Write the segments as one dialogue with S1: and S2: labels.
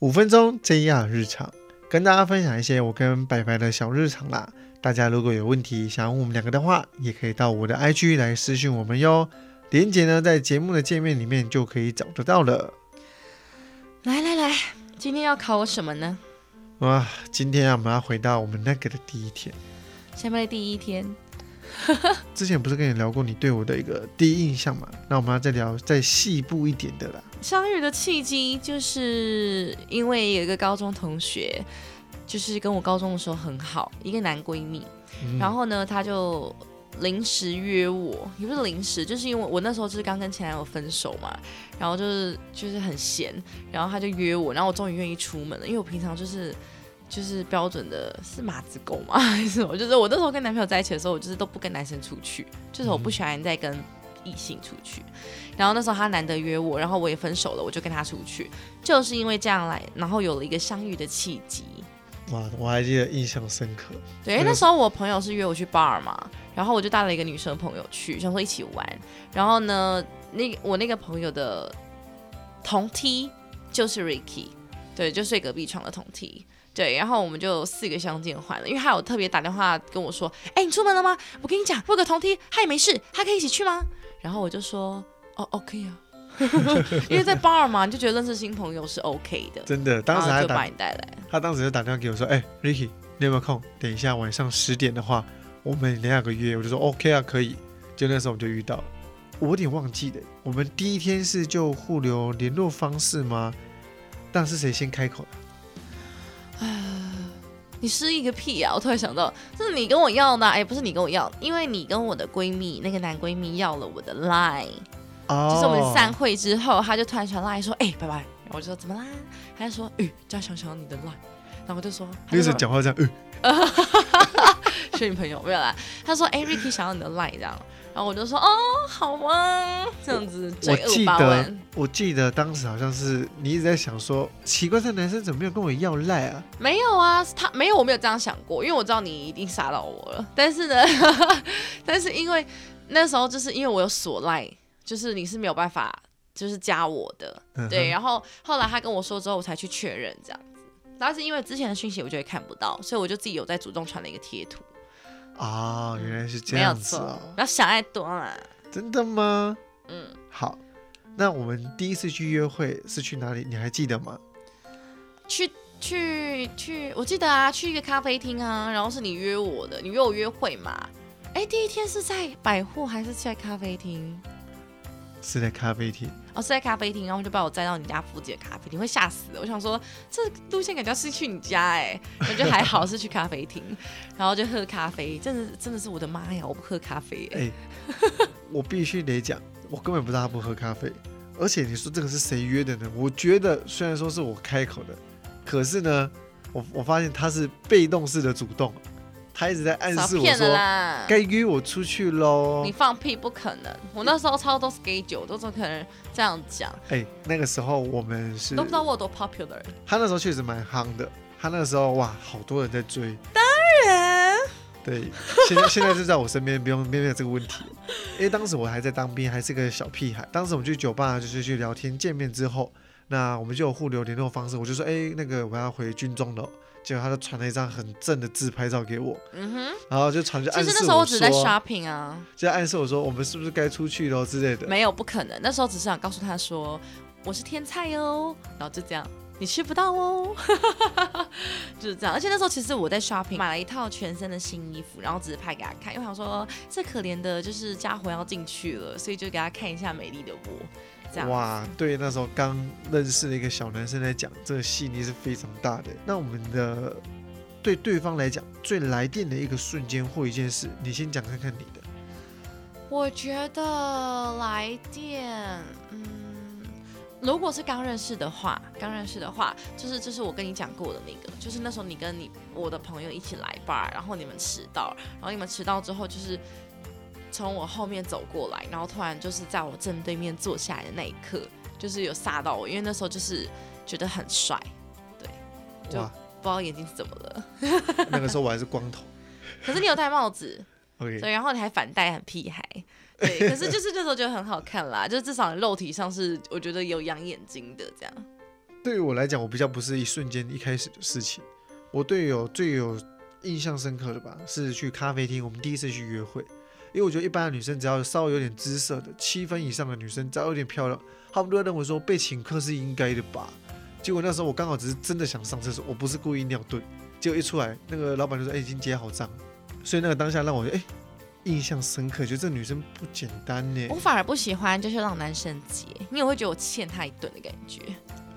S1: 五分钟这样日常，跟大家分享一些我跟白白的小日常啦。大家如果有问题想问我们两个的话，也可以到我的 IG 来私讯我们哟。连接呢在节目的界面里面就可以找得到了。
S2: 来来来，今天要考我什么呢？
S1: 哇，今天啊我们要回到我们那个的第一天。
S2: 下面的第一天，
S1: 之前不是跟你聊过你对我的一个第一印象嘛？那我们要再聊再细部一点的啦。
S2: 相遇的契机就是因为有一个高中同学，就是跟我高中的时候很好，一个男闺蜜。
S1: 嗯
S2: 然后呢，他就临时约我，也不是临时，就是因为我那时候就是刚跟前男友分手嘛，然后就是就是很闲，然后他就约我，然后我终于愿意出门了，因为我平常就是。就是标准的是马子狗吗？还是什么？就是我那时候跟男朋友在一起的时候，我就是都不跟男生出去，就是我不喜欢再跟异性出去。然后那时候他难得约我，然后我也分手了，我就跟他出去，就是因为这样来，然后有了一个相遇的契机。
S1: 哇，我还记得印象深刻。
S2: 对，因为那时候我朋友是约我去 bar 嘛，然后我就带了一个女生朋友去，想说一起玩。然后呢，那个我那个朋友的同梯就是 Ricky，对，就睡隔壁床的同梯。对，然后我们就四个相见欢了，因为他有特别打电话跟我说：“哎，你出门了吗？我跟你讲，我有个同梯，他也没事，他可以一起去吗？”然后我就说：“哦，OK 啊。”因为在 bar 嘛，你就觉得认识新朋友是 OK 的，
S1: 真的，当时
S2: 就把你带来。
S1: 他当时就打电话给我说：“哎、r i c k y 你有没有空？等一下晚上十点的话，我们两个约。”我就说：“OK 啊，可以。”就那时候我们就遇到了，我有点忘记了，我们第一天是就互留联络方式吗？但是谁先开口的？
S2: 你失忆个屁啊！我突然想到，是你跟我要的啊，哎、不是你跟我要，因为你跟我的闺蜜那个男闺蜜要了我的 line，、
S1: 哦，
S2: 就是我们散会之后，他就突然传 line 说，哎、拜拜，我就说怎么啦？他就说，哎、叫想想你的 line，然后我就说，
S1: 那时候讲话这样，呃，
S2: 是女朋友没有啦？他说，哎、r i c k y 想要你的 line 这样，然后我就说，哦，好啊，这样子
S1: 我记得
S2: 万，，
S1: 我记得当时好像是你一直在想说，奇怪，这男生怎么没有跟我要赖啊？
S2: 没有啊，他没有，我没有这样想过，因为我知道你一定杀到我了。但是呢，但是因为那时候就是因为我有锁赖，就是你是没有办法就是加我的，
S1: 嗯
S2: 对。然后后来他跟我说之后，我才去确认这样子。但是因为之前的讯息我就会看不到，所以我就自己有在主动传了一个贴图，
S1: 啊，原来是这样子哦，，
S2: 不要想太多了。
S1: 真的吗？
S2: 嗯，
S1: 好，那我们第一次去约会是去哪里？你还记得吗？
S2: 去去去，我记得啊，去一个咖啡厅啊，然后是你约我的，你约我约会嘛？哎，第一天是在百货还是在咖啡厅？
S1: 是在咖啡厅。
S2: 哦，是在咖啡厅，然后就把我载到你家附近的咖啡厅，会吓死的。我想说，这路线感觉是去你家哎、我觉得还好是去咖啡厅，然后就喝咖啡，真的真的是我的妈呀，我不喝咖啡哎、
S1: 哎、我必须得讲，我根本不知道他不喝咖啡。而且你说这个是谁约的呢？我觉得虽然说是我开口的，可是呢，我我发现他是被动式的主动，他一直在暗示我！该约我出去喽
S2: 你。放屁，不可能！我那时候超多 schedule，都怎么可能这样讲？
S1: 哎、那个时候我们是
S2: 都不知道我有多 popular。
S1: 他那时候确实蛮夯的，他那个时候哇，好多人在追。
S2: 当然
S1: 对，现在 现在就在我身边，不用面对这个问题。因为当时我还在当兵，还是个小屁孩。当时我们去酒吧就是去聊天，见面之后，那我们就有互留联络方式。我就说，哎、那个我要回军中了。结果他就传了一张很正的自拍照给我，
S2: 嗯哼，
S1: 然后就传就
S2: 其
S1: 暗示
S2: 实那时候我只是在
S1: 说
S2: ，shopping 啊，
S1: 就暗示我说我们是不是该出去喽之类的。
S2: 没有不可能。那时候只是想告诉他说我是天菜哦，然后就这样。你吃不到哦，就是这样。而且那时候其实我在 shopping 买了一套全身的新衣服，然后只是拍给他看，因为我想说这可怜的就是家伙要进去了，所以就给他看一下美丽的我，这样。
S1: 哇，对，那时候刚认识的一个小男生来讲，这个吸引力是非常大的。那我们的对对方来讲，最来电的一个瞬间或一件事，你先讲看看你的。
S2: 我觉得来电，嗯，如果是刚认识的话，刚认识的话，就是就是我跟你讲过的那个，就是那时候你跟你我的朋友一起来 bar，然后你们迟到，然后你们迟到之后就是从我后面走过来，然后突然就是在我正对面坐下来的那一刻，就是有吓到我，因为那时候就是觉得很帅，对，就
S1: 哇，
S2: 不知道眼睛是怎么了，
S1: 那个时候我还是光头。
S2: 可是你有戴帽子
S1: ，OK，
S2: 对，然后你还反戴，很屁孩。对，可是就是这时候觉得很好看啦，就是至少肉体上是我觉得有养眼睛的这样。
S1: 对于我来讲，我比较不是一瞬间一开始的事情。我对有最有印象深刻的吧，是去咖啡厅，我们第一次去约会。因为我觉得一般的女生只要稍微有点姿色的，七分以上的女生只要有点漂亮，她们都会认为说被请客是应该的吧。结果那时候我刚好只是真的想上厕所，我不是故意尿遁。结果一出来，那个老板就说：“哎，已经结好账。”所以那个当下让我哎印象深刻，觉得这女生不简单呢。
S2: 我反而不喜欢就是让男生接，因为我会觉得我欠他一顿的感觉。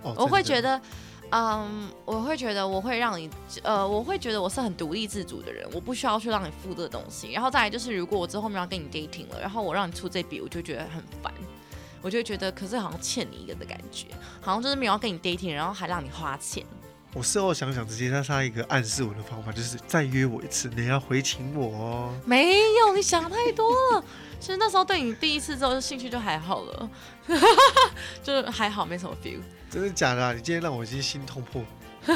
S1: 哦，
S2: 我会觉
S1: 得
S2: 得，嗯，我会觉得我会让你，呃，我会觉得我是很独立自主的人，我不需要去让你付这个东西。然后再来就是，如果我之后后面要跟你 dating 了，然后我让你出这笔，我就觉得很烦，我就觉得，可是好像欠你一个的感觉，好像就是没有要跟你 dating，然后还让你花钱。
S1: 我事后想想，直接他他一个暗示我的方法，就是再约我一次，你要回请我哦。
S2: 没有，你想太多了。其实那时候对你第一次之后，兴趣就还好了，就是还好，没什么 feel。
S1: 真的假的、啊？你今天让我已经心痛破。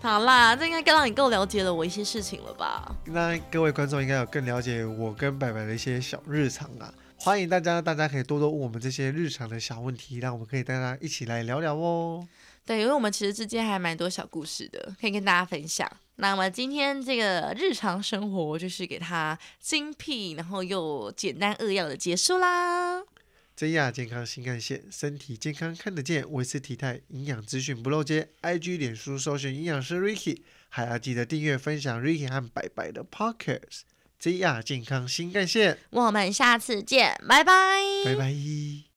S2: 好啦，这应该更让你更了解了我一些事情了吧？
S1: 那各位观众应该有更了解我跟白白的一些小日常啊。欢迎大家，大家可以多多问我们这些日常的小问题，让我们可以大家一起来聊聊哦。
S2: 对，因为我们其实之间还蛮多小故事的，可以跟大家分享。那么今天这个日常生活就是给它精辟，然后又简单扼要的结束啦。
S1: 真亚健康新干线，身体健康看得见，维持体态，营养资讯不漏接。IG、脸书搜寻营养师 Ricky，还要记得订阅分享 Ricky 和白白的 Podcast。真亚健康新干线，
S2: 我们下次见，拜拜。
S1: 拜拜。